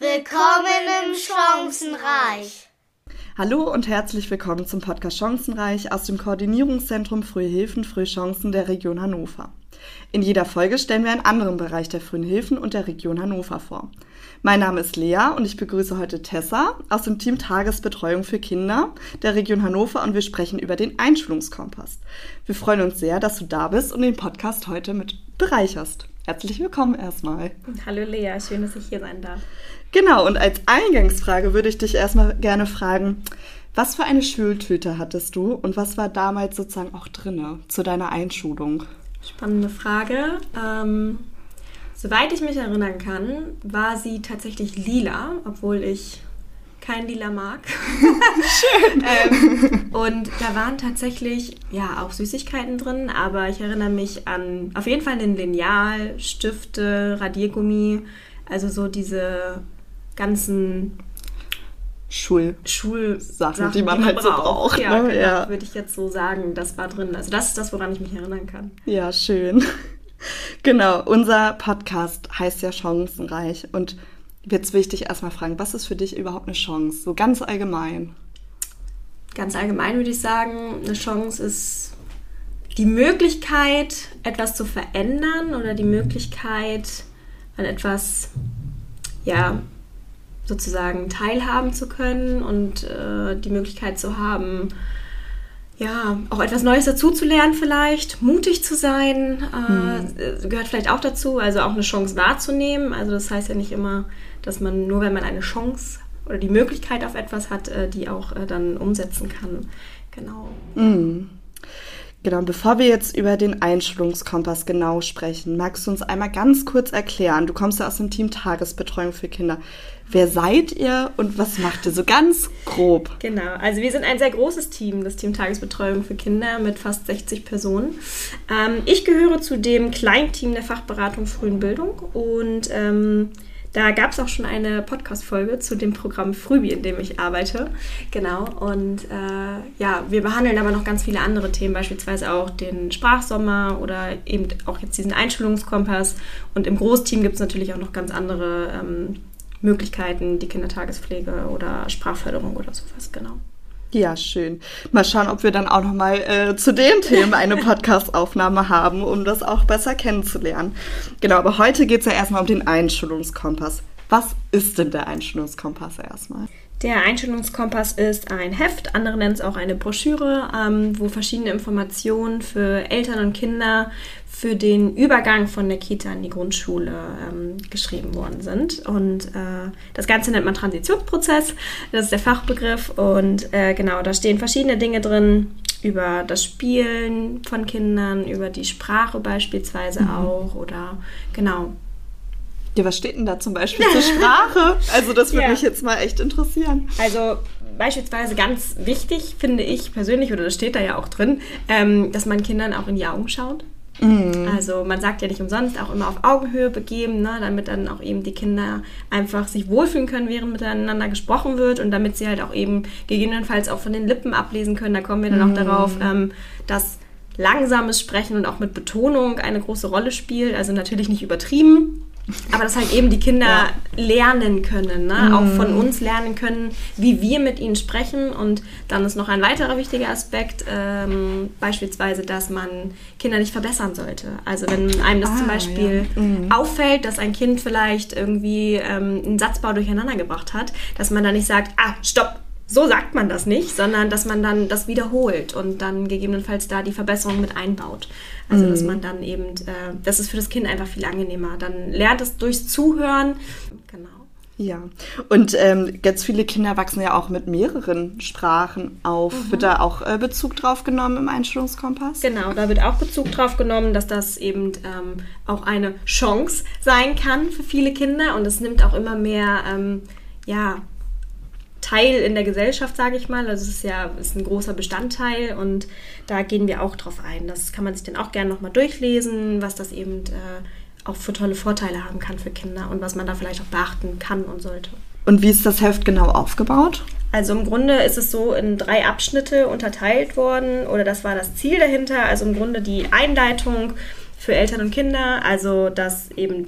Willkommen im Chancenreich. Hallo und herzlich willkommen zum Podcast Chancenreich aus dem Koordinierungszentrum Frühe Hilfen, Frühe Chancen der Region Hannover. In jeder Folge stellen wir einen anderen Bereich der frühen Hilfen und der Region Hannover vor. Mein Name ist Lea und ich begrüße heute Tessa aus dem Team Tagesbetreuung für Kinder der Region Hannover und wir sprechen über den Einschulungskompass. Wir freuen uns sehr, dass du da bist und den Podcast heute mit bereicherst. Herzlich willkommen erstmal. Hallo Lea, schön, dass ich hier sein darf. Genau, und als Eingangsfrage würde ich dich erstmal gerne fragen, was für eine Schultüte hattest du und was war damals sozusagen auch drinne zu deiner Einschulung? Spannende Frage. Ähm, soweit ich mich erinnern kann, war sie tatsächlich lila, obwohl ich kein Lila mag. Schön. ähm, und da waren tatsächlich ja auch Süßigkeiten drin, aber ich erinnere mich an auf jeden Fall den Lineal, Stifte, Radiergummi, also so diese ganzen Schul Schulsachen, die man die halt so braucht. Ja, ne? genau, ja. würde ich jetzt so sagen, das war drin. Also das ist das, woran ich mich erinnern kann. Ja, schön. Genau, unser Podcast heißt ja Chancenreich und jetzt will ich dich erstmal fragen, was ist für dich überhaupt eine Chance? So ganz allgemein. Ganz allgemein würde ich sagen, eine Chance ist die Möglichkeit, etwas zu verändern oder die Möglichkeit, an etwas, ja, sozusagen teilhaben zu können und äh, die Möglichkeit zu haben, ja, auch etwas Neues dazuzulernen vielleicht, mutig zu sein, äh, hm. gehört vielleicht auch dazu, also auch eine Chance wahrzunehmen. Also das heißt ja nicht immer, dass man nur, wenn man eine Chance oder die Möglichkeit auf etwas hat, äh, die auch äh, dann umsetzen kann. Genau. Mhm. Genau, bevor wir jetzt über den Einschulungskompass genau sprechen, magst du uns einmal ganz kurz erklären, du kommst ja aus dem Team Tagesbetreuung für Kinder. Wer seid ihr und was macht ihr so ganz grob? Genau, also wir sind ein sehr großes Team, das Team Tagesbetreuung für Kinder mit fast 60 Personen. Ähm, ich gehöre zu dem Kleinteam der Fachberatung Frühen Bildung und ähm, da gab es auch schon eine Podcast-Folge zu dem Programm Frühbi, in dem ich arbeite. Genau. Und äh, ja, wir behandeln aber noch ganz viele andere Themen, beispielsweise auch den Sprachsommer oder eben auch jetzt diesen Einschulungskompass. Und im Großteam gibt es natürlich auch noch ganz andere ähm, Möglichkeiten, die Kindertagespflege oder Sprachförderung oder sowas, genau. Ja, schön. Mal schauen, ob wir dann auch noch mal äh, zu den Themen eine Podcast-Aufnahme haben, um das auch besser kennenzulernen. Genau, aber heute geht es ja erstmal um den Einschulungskompass. Was ist denn der Einschulungskompass erstmal? Der Einstellungskompass ist ein Heft, andere nennen es auch eine Broschüre, ähm, wo verschiedene Informationen für Eltern und Kinder für den Übergang von der Kita in die Grundschule ähm, geschrieben worden sind. Und äh, das Ganze nennt man Transitionsprozess, das ist der Fachbegriff. Und äh, genau, da stehen verschiedene Dinge drin über das Spielen von Kindern, über die Sprache beispielsweise mhm. auch oder genau ja, was steht denn da zum Beispiel zur Sprache? Also das würde ja. mich jetzt mal echt interessieren. Also beispielsweise ganz wichtig finde ich persönlich, oder das steht da ja auch drin, ähm, dass man Kindern auch in die Augen schaut. Mhm. Also man sagt ja nicht umsonst auch immer auf Augenhöhe begeben, ne, damit dann auch eben die Kinder einfach sich wohlfühlen können, während miteinander gesprochen wird und damit sie halt auch eben gegebenenfalls auch von den Lippen ablesen können. Da kommen wir dann mhm. auch darauf, ähm, dass langsames Sprechen und auch mit Betonung eine große Rolle spielt. Also natürlich nicht übertrieben, aber dass halt eben die Kinder ja. lernen können, ne? Mhm. auch von uns lernen können, wie wir mit ihnen sprechen. Und dann ist noch ein weiterer wichtiger Aspekt, ähm, beispielsweise, dass man Kinder nicht verbessern sollte. Also wenn einem das ah, zum Beispiel ja. mhm. auffällt, dass ein Kind vielleicht irgendwie ähm, einen Satzbau durcheinander gebracht hat, dass man dann nicht sagt, ah, stopp, so sagt man das nicht, sondern dass man dann das wiederholt und dann gegebenenfalls da die Verbesserung mit einbaut. Also dass mhm. man dann eben, äh, das ist für das Kind einfach viel angenehmer. Dann lernt es durchs Zuhören. Genau. Ja, und ähm, ganz viele Kinder wachsen ja auch mit mehreren Sprachen auf. Mhm. Wird da auch äh, Bezug drauf genommen im Einstellungskompass? Genau, da wird auch Bezug drauf genommen, dass das eben ähm, auch eine Chance sein kann für viele Kinder und es nimmt auch immer mehr, ähm, ja, Teil in der Gesellschaft, sage ich mal. Also es ist ja ist ein großer Bestandteil und da gehen wir auch drauf ein. Das kann man sich dann auch gerne nochmal durchlesen, was das eben äh, auch für tolle Vorteile haben kann für Kinder und was man da vielleicht auch beachten kann und sollte. Und wie ist das Heft genau aufgebaut? Also im Grunde ist es so in drei Abschnitte unterteilt worden oder das war das Ziel dahinter. Also im Grunde die Einleitung für Eltern und Kinder, also dass eben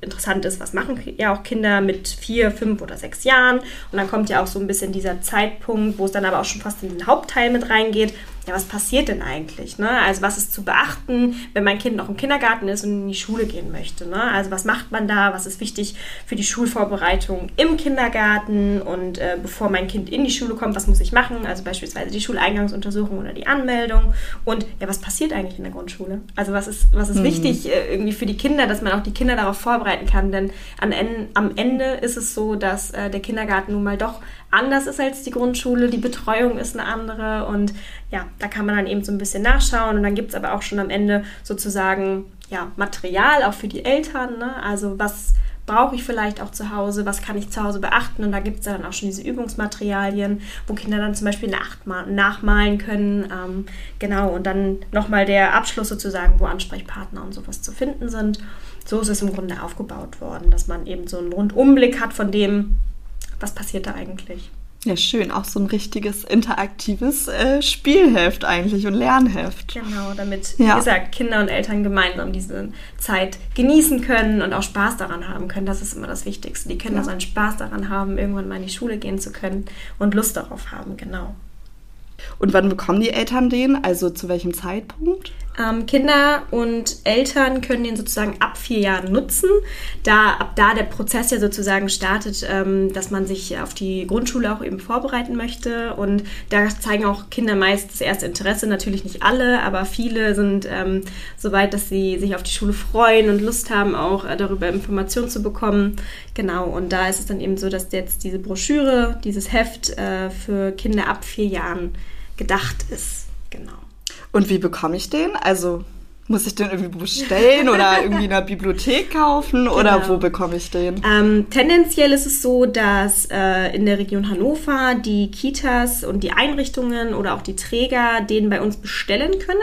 interessant ist, was machen ja auch Kinder mit vier, fünf oder sechs Jahren. Und dann kommt ja auch so ein bisschen dieser Zeitpunkt, wo es dann aber auch schon fast in den Hauptteil mit reingeht. Ja, was passiert denn eigentlich? Ne? Also was ist zu beachten, wenn mein Kind noch im Kindergarten ist und in die Schule gehen möchte? Ne? Also was macht man da? Was ist wichtig für die Schulvorbereitung im Kindergarten? Und äh, bevor mein Kind in die Schule kommt, was muss ich machen? Also beispielsweise die Schuleingangsuntersuchung oder die Anmeldung. Und ja, was passiert eigentlich in der Grundschule? Also was ist, was ist mhm. wichtig äh, irgendwie für die Kinder, dass man auch die Kinder darauf vorbereiten kann? Denn an, am Ende ist es so, dass äh, der Kindergarten nun mal doch anders ist als die Grundschule. Die Betreuung ist eine andere und ja, da kann man dann eben so ein bisschen nachschauen und dann gibt es aber auch schon am Ende sozusagen ja, Material auch für die Eltern. Ne? Also was brauche ich vielleicht auch zu Hause, was kann ich zu Hause beachten und da gibt es dann auch schon diese Übungsmaterialien, wo Kinder dann zum Beispiel nachmalen können. Ähm, genau, und dann nochmal der Abschluss sozusagen, wo Ansprechpartner und sowas zu finden sind. So ist es im Grunde aufgebaut worden, dass man eben so einen Rundumblick hat von dem, was passiert da eigentlich. Ja, schön. Auch so ein richtiges interaktives äh, Spielheft eigentlich und Lernheft. Genau, damit, ja. wie gesagt, Kinder und Eltern gemeinsam diese Zeit genießen können und auch Spaß daran haben können. Das ist immer das Wichtigste. Die Kinder ja. sollen Spaß daran haben, irgendwann mal in die Schule gehen zu können und Lust darauf haben, genau. Und wann bekommen die Eltern den? Also zu welchem Zeitpunkt? Ähm, Kinder und Eltern können den sozusagen ab vier Jahren nutzen, da ab da der Prozess ja sozusagen startet, ähm, dass man sich auf die Grundschule auch eben vorbereiten möchte. Und da zeigen auch Kinder meist das erste Interesse. Natürlich nicht alle, aber viele sind ähm, so weit, dass sie sich auf die Schule freuen und Lust haben, auch äh, darüber Informationen zu bekommen. Genau, und da ist es dann eben so, dass jetzt diese Broschüre, dieses Heft äh, für Kinder ab vier Jahren gedacht ist. Genau. Und wie bekomme ich den? Also muss ich den irgendwie bestellen oder irgendwie in der Bibliothek kaufen genau. oder wo bekomme ich den? Ähm, tendenziell ist es so, dass äh, in der Region Hannover die Kitas und die Einrichtungen oder auch die Träger den bei uns bestellen können,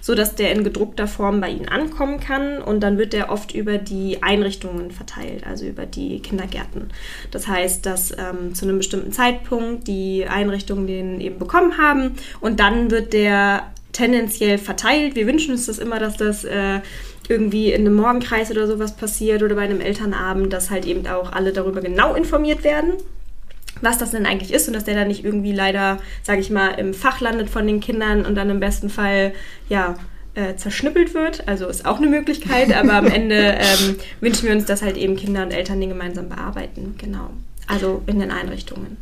sodass der in gedruckter Form bei ihnen ankommen kann und dann wird der oft über die Einrichtungen verteilt, also über die Kindergärten. Das heißt, dass ähm, zu einem bestimmten Zeitpunkt die Einrichtungen den eben bekommen haben und dann wird der tendenziell verteilt. Wir wünschen uns das immer, dass das äh, irgendwie in einem Morgenkreis oder sowas passiert oder bei einem Elternabend, dass halt eben auch alle darüber genau informiert werden was das denn eigentlich ist und dass der dann nicht irgendwie leider, sage ich mal, im Fach landet von den Kindern und dann im besten Fall, ja, äh, zerschnippelt wird. Also ist auch eine Möglichkeit, aber am Ende ähm, wünschen wir uns, dass halt eben Kinder und Eltern den gemeinsam bearbeiten. Genau. Also in den Einrichtungen.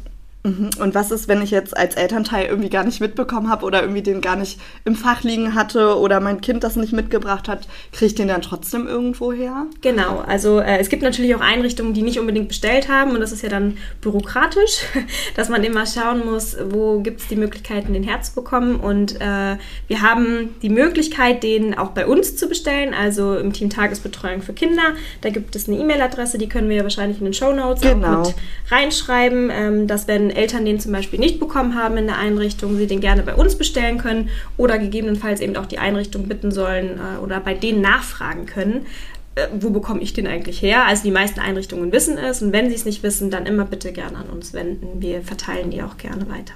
Mhm. Und was ist, wenn ich jetzt als Elternteil irgendwie gar nicht mitbekommen habe oder irgendwie den gar nicht im Fach liegen hatte oder mein Kind das nicht mitgebracht hat, kriege ich den dann trotzdem irgendwo her? Genau, also äh, es gibt natürlich auch Einrichtungen, die nicht unbedingt bestellt haben und das ist ja dann bürokratisch, dass man immer schauen muss, wo gibt es die Möglichkeiten, den herzubekommen und äh, wir haben die Möglichkeit, den auch bei uns zu bestellen, also im Team Tagesbetreuung für Kinder. Da gibt es eine E-Mail-Adresse, die können wir ja wahrscheinlich in den Show Notes genau. auch mit reinschreiben, ähm, dass wenn Eltern den zum Beispiel nicht bekommen haben in der Einrichtung, sie den gerne bei uns bestellen können oder gegebenenfalls eben auch die Einrichtung bitten sollen äh, oder bei denen nachfragen können. Äh, wo bekomme ich den eigentlich her? Also die meisten Einrichtungen wissen es und wenn sie es nicht wissen, dann immer bitte gerne an uns wenden. Wir verteilen die auch gerne weiter.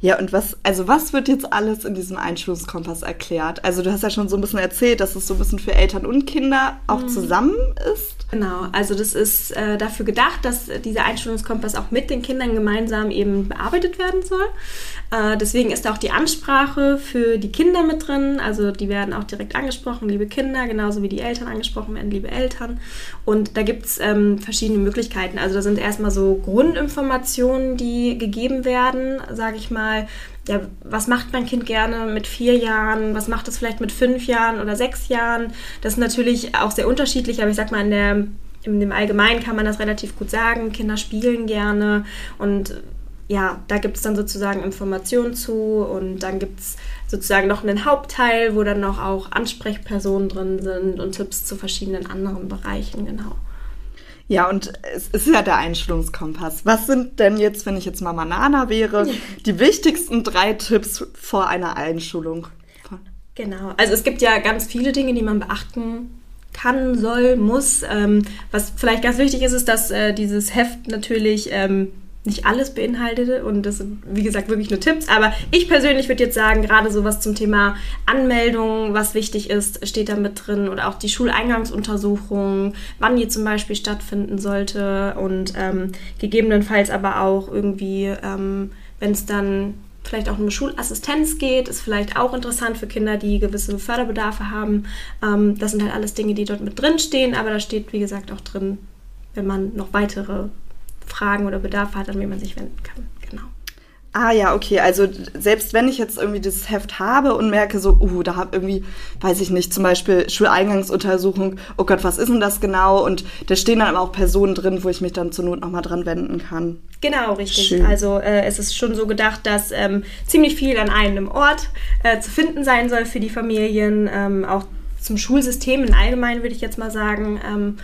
Ja, und was, also was wird jetzt alles in diesem Einschulungskompass erklärt? Also du hast ja schon so ein bisschen erzählt, dass es so ein bisschen für Eltern und Kinder auch mhm. zusammen ist. Genau, also das ist äh, dafür gedacht, dass dieser Einschulungskompass auch mit den Kindern gemeinsam eben bearbeitet werden soll. Äh, deswegen ist da auch die Ansprache für die Kinder mit drin. Also die werden auch direkt angesprochen, liebe Kinder, genauso wie die Eltern angesprochen werden, liebe Eltern. Und da gibt es ähm, verschiedene Möglichkeiten. Also da sind erstmal so Grundinformationen, die gegeben werden, sage ich mal mal, ja, was macht mein Kind gerne mit vier Jahren, was macht es vielleicht mit fünf Jahren oder sechs Jahren. Das ist natürlich auch sehr unterschiedlich, aber ich sag mal, in der, in dem Allgemeinen kann man das relativ gut sagen. Kinder spielen gerne und ja, da gibt es dann sozusagen Informationen zu und dann gibt es sozusagen noch einen Hauptteil, wo dann noch auch Ansprechpersonen drin sind und Tipps zu verschiedenen anderen Bereichen, genau. Ja, und es ist ja der Einstellungskompass. Was sind denn jetzt, wenn ich jetzt Mama Nana wäre, die wichtigsten drei Tipps vor einer Einschulung? Genau, also es gibt ja ganz viele Dinge, die man beachten kann, soll, muss. Ähm, was vielleicht ganz wichtig ist, ist, dass äh, dieses Heft natürlich ähm, nicht alles beinhaltet und das sind, wie gesagt, wirklich nur Tipps. Aber ich persönlich würde jetzt sagen, gerade sowas zum Thema Anmeldung, was wichtig ist, steht da mit drin oder auch die Schuleingangsuntersuchung, wann die zum Beispiel stattfinden sollte und ähm, gegebenenfalls aber auch irgendwie, ähm, wenn es dann vielleicht auch um Schulassistenz geht, ist vielleicht auch interessant für Kinder, die gewisse Förderbedarfe haben. Ähm, das sind halt alles Dinge, die dort mit drin stehen, aber da steht, wie gesagt, auch drin, wenn man noch weitere Fragen oder Bedarfe hat, an wen man sich wenden kann. Genau. Ah ja, okay. Also selbst wenn ich jetzt irgendwie dieses Heft habe und merke so, uh, da habe irgendwie, weiß ich nicht, zum Beispiel Schuleingangsuntersuchung, oh Gott, was ist denn das genau? Und da stehen dann aber auch Personen drin, wo ich mich dann zur Not nochmal dran wenden kann. Genau, richtig. Schön. Also äh, es ist schon so gedacht, dass ähm, ziemlich viel an einem Ort äh, zu finden sein soll für die Familien, ähm, auch zum Schulsystem im Allgemeinen würde ich jetzt mal sagen. Ähm,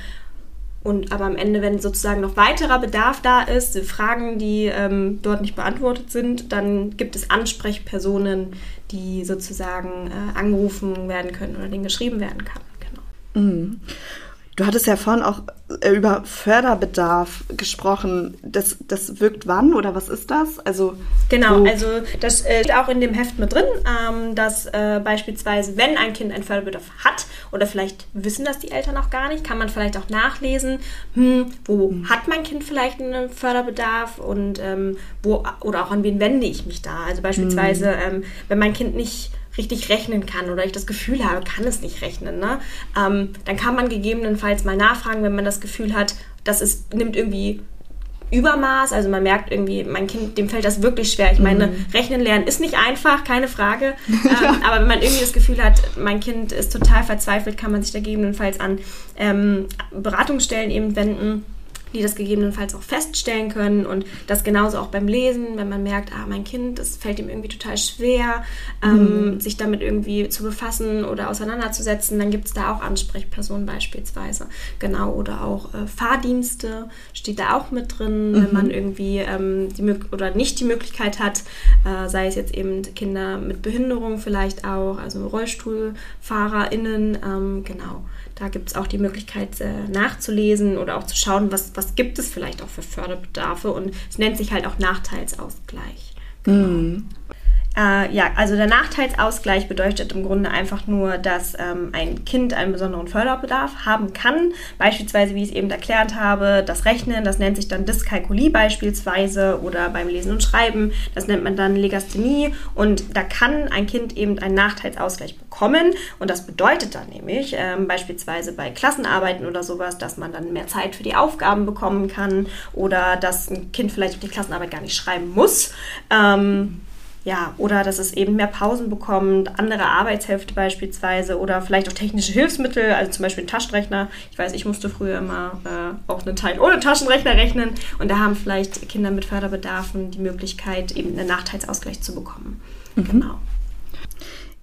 und aber am Ende, wenn sozusagen noch weiterer Bedarf da ist, Fragen, die ähm, dort nicht beantwortet sind, dann gibt es Ansprechpersonen, die sozusagen äh, angerufen werden können oder denen geschrieben werden kann. Genau. Mhm. Du hattest ja vorhin auch äh, über Förderbedarf gesprochen. Das, das wirkt wann oder was ist das? Also genau, also das äh, steht auch in dem Heft mit drin, ähm, dass äh, beispielsweise, wenn ein Kind einen Förderbedarf hat oder vielleicht wissen das die Eltern auch gar nicht, kann man vielleicht auch nachlesen, hm, wo mhm. hat mein Kind vielleicht einen Förderbedarf und ähm, wo oder auch an wen wende ich mich da? Also beispielsweise, ähm, wenn mein Kind nicht richtig rechnen kann oder ich das Gefühl habe, kann es nicht rechnen, ne? Ähm, dann kann man gegebenenfalls mal nachfragen, wenn man das Gefühl hat, dass es nimmt irgendwie Übermaß, also man merkt irgendwie, mein Kind, dem fällt das wirklich schwer. Ich meine, mhm. Rechnen lernen ist nicht einfach, keine Frage. Ähm, aber wenn man irgendwie das Gefühl hat, mein Kind ist total verzweifelt, kann man sich da gegebenenfalls an ähm, Beratungsstellen eben wenden die das gegebenenfalls auch feststellen können und das genauso auch beim Lesen, wenn man merkt, ah, mein Kind, es fällt ihm irgendwie total schwer, ähm, mhm. sich damit irgendwie zu befassen oder auseinanderzusetzen, dann gibt es da auch Ansprechpersonen beispielsweise. Genau, oder auch äh, Fahrdienste steht da auch mit drin, mhm. wenn man irgendwie ähm, die oder nicht die Möglichkeit hat, äh, sei es jetzt eben Kinder mit Behinderung vielleicht auch, also RollstuhlfahrerInnen, ähm, genau. Da gibt es auch die Möglichkeit äh, nachzulesen oder auch zu schauen, was, was gibt es vielleicht auch für Förderbedarfe. Und es nennt sich halt auch Nachteilsausgleich. Genau. Mm. Äh, ja, also der Nachteilsausgleich bedeutet im Grunde einfach nur, dass ähm, ein Kind einen besonderen Förderbedarf haben kann. Beispielsweise, wie ich es eben erklärt habe, das Rechnen, das nennt sich dann Dyskalkulie beispielsweise oder beim Lesen und Schreiben, das nennt man dann Legasthenie. Und da kann ein Kind eben einen Nachteilsausgleich bekommen. Und das bedeutet dann nämlich ähm, beispielsweise bei Klassenarbeiten oder sowas, dass man dann mehr Zeit für die Aufgaben bekommen kann oder dass ein Kind vielleicht die Klassenarbeit gar nicht schreiben muss. Ähm, ja, oder dass es eben mehr Pausen bekommt, andere Arbeitshälfte beispielsweise oder vielleicht auch technische Hilfsmittel, also zum Beispiel ein Taschenrechner. Ich weiß, ich musste früher immer äh, auch einen Teil ohne Taschenrechner rechnen und da haben vielleicht Kinder mit Förderbedarfen die Möglichkeit, eben einen Nachteilsausgleich zu bekommen. Mhm. Genau.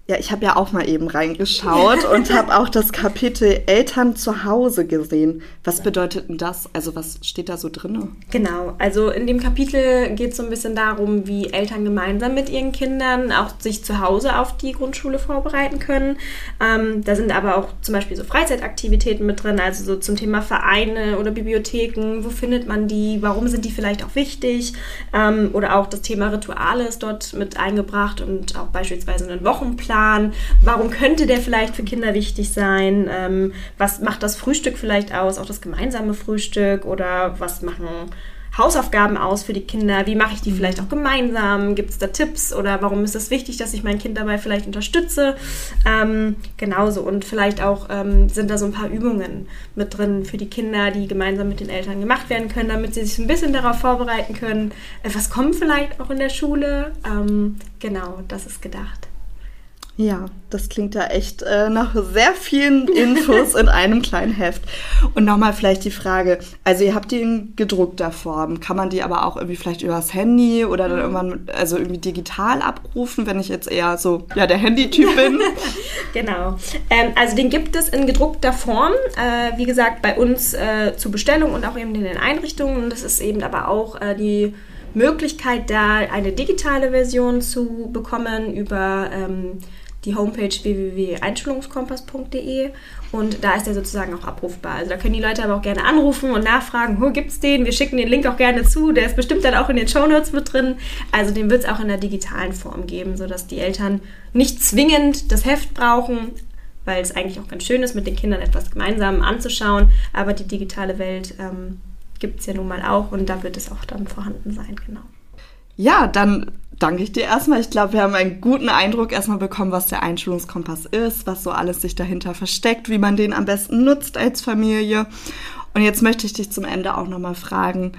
Ja, ich habe ja auch mal eben reingeschaut und habe auch das Kapitel Eltern zu Hause gesehen. Was bedeutet denn das? Also was steht da so drin? Genau, also in dem Kapitel geht es so ein bisschen darum, wie Eltern gemeinsam mit ihren Kindern auch sich zu Hause auf die Grundschule vorbereiten können. Ähm, da sind aber auch zum Beispiel so Freizeitaktivitäten mit drin, also so zum Thema Vereine oder Bibliotheken. Wo findet man die? Warum sind die vielleicht auch wichtig? Ähm, oder auch das Thema Rituale ist dort mit eingebracht und auch beispielsweise einen Wochenplan Plan? Warum könnte der vielleicht für Kinder wichtig sein? Ähm, was macht das Frühstück vielleicht aus? Auch das gemeinsame Frühstück? Oder was machen Hausaufgaben aus für die Kinder? Wie mache ich die mhm. vielleicht auch gemeinsam? Gibt es da Tipps oder warum ist es wichtig, dass ich mein Kind dabei vielleicht unterstütze? Ähm, genauso und vielleicht auch ähm, sind da so ein paar Übungen mit drin für die Kinder, die gemeinsam mit den Eltern gemacht werden können, damit sie sich ein bisschen darauf vorbereiten können. Etwas kommt vielleicht auch in der Schule. Ähm, genau, das ist gedacht. Ja, das klingt ja echt äh, nach sehr vielen Infos in einem kleinen Heft. Und nochmal vielleicht die Frage, also ihr habt die in gedruckter Form, kann man die aber auch irgendwie vielleicht übers Handy oder dann mhm. irgendwann, also irgendwie digital abrufen, wenn ich jetzt eher so, ja, der Handytyp bin? genau. Ähm, also den gibt es in gedruckter Form, äh, wie gesagt, bei uns äh, zur Bestellung und auch eben in den Einrichtungen. Und das ist eben aber auch äh, die Möglichkeit, da eine digitale Version zu bekommen über... Ähm, die Homepage www.einschulungskompass.de und da ist der sozusagen auch abrufbar. Also da können die Leute aber auch gerne anrufen und nachfragen, wo gibt es den? Wir schicken den Link auch gerne zu. Der ist bestimmt dann auch in den Shownotes mit drin. Also den wird es auch in der digitalen Form geben, sodass die Eltern nicht zwingend das Heft brauchen, weil es eigentlich auch ganz schön ist, mit den Kindern etwas gemeinsam anzuschauen. Aber die digitale Welt ähm, gibt es ja nun mal auch und da wird es auch dann vorhanden sein, genau. Ja, dann danke ich dir erstmal. Ich glaube, wir haben einen guten Eindruck erstmal bekommen, was der Einschulungskompass ist, was so alles sich dahinter versteckt, wie man den am besten nutzt als Familie. Und jetzt möchte ich dich zum Ende auch nochmal fragen,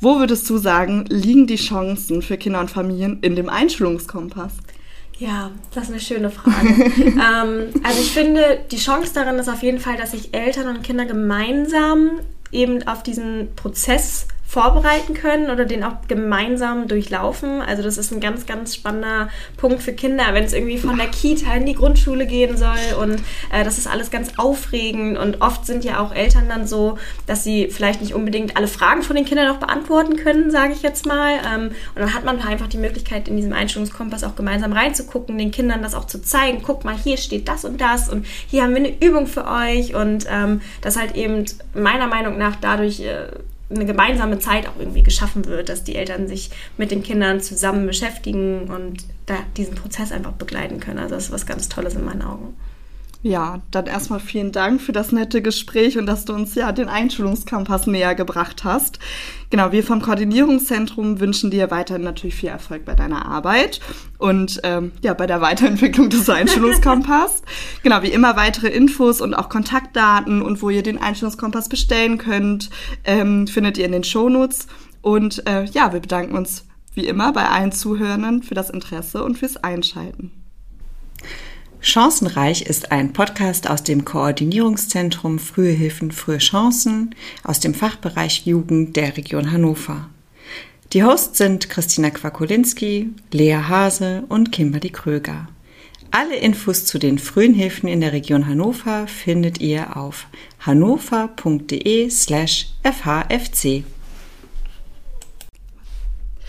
wo würdest du sagen, liegen die Chancen für Kinder und Familien in dem Einschulungskompass? Ja, das ist eine schöne Frage. ähm, also ich finde, die Chance darin ist auf jeden Fall, dass sich Eltern und Kinder gemeinsam eben auf diesen Prozess vorbereiten können oder den auch gemeinsam durchlaufen. Also das ist ein ganz, ganz spannender Punkt für Kinder, wenn es irgendwie von der Kita in die Grundschule gehen soll und äh, das ist alles ganz aufregend und oft sind ja auch Eltern dann so, dass sie vielleicht nicht unbedingt alle Fragen von den Kindern noch beantworten können, sage ich jetzt mal. Ähm, und dann hat man einfach die Möglichkeit, in diesem Einstellungskompass auch gemeinsam reinzugucken, den Kindern das auch zu zeigen. Guck mal, hier steht das und das und hier haben wir eine Übung für euch und ähm, das halt eben meiner Meinung nach dadurch äh, eine gemeinsame Zeit auch irgendwie geschaffen wird, dass die Eltern sich mit den Kindern zusammen beschäftigen und da diesen Prozess einfach begleiten können. Also das ist was ganz Tolles in meinen Augen. Ja, dann erstmal vielen Dank für das nette Gespräch und dass du uns ja den Einschulungskompass näher gebracht hast. Genau, wir vom Koordinierungszentrum wünschen dir weiterhin natürlich viel Erfolg bei deiner Arbeit und ähm, ja, bei der Weiterentwicklung des Einschulungskompass. genau, wie immer weitere Infos und auch Kontaktdaten und wo ihr den Einschulungskompass bestellen könnt, ähm, findet ihr in den Shownotes. Und äh, ja, wir bedanken uns wie immer bei allen Zuhörern für das Interesse und fürs Einschalten. Chancenreich ist ein Podcast aus dem Koordinierungszentrum Frühe Hilfen, frühe Chancen aus dem Fachbereich Jugend der Region Hannover. Die Hosts sind Christina Kwakulinski, Lea Hase und Kimberly Kröger. Alle Infos zu den frühen Hilfen in der Region Hannover findet ihr auf hannover.de slash fhfc.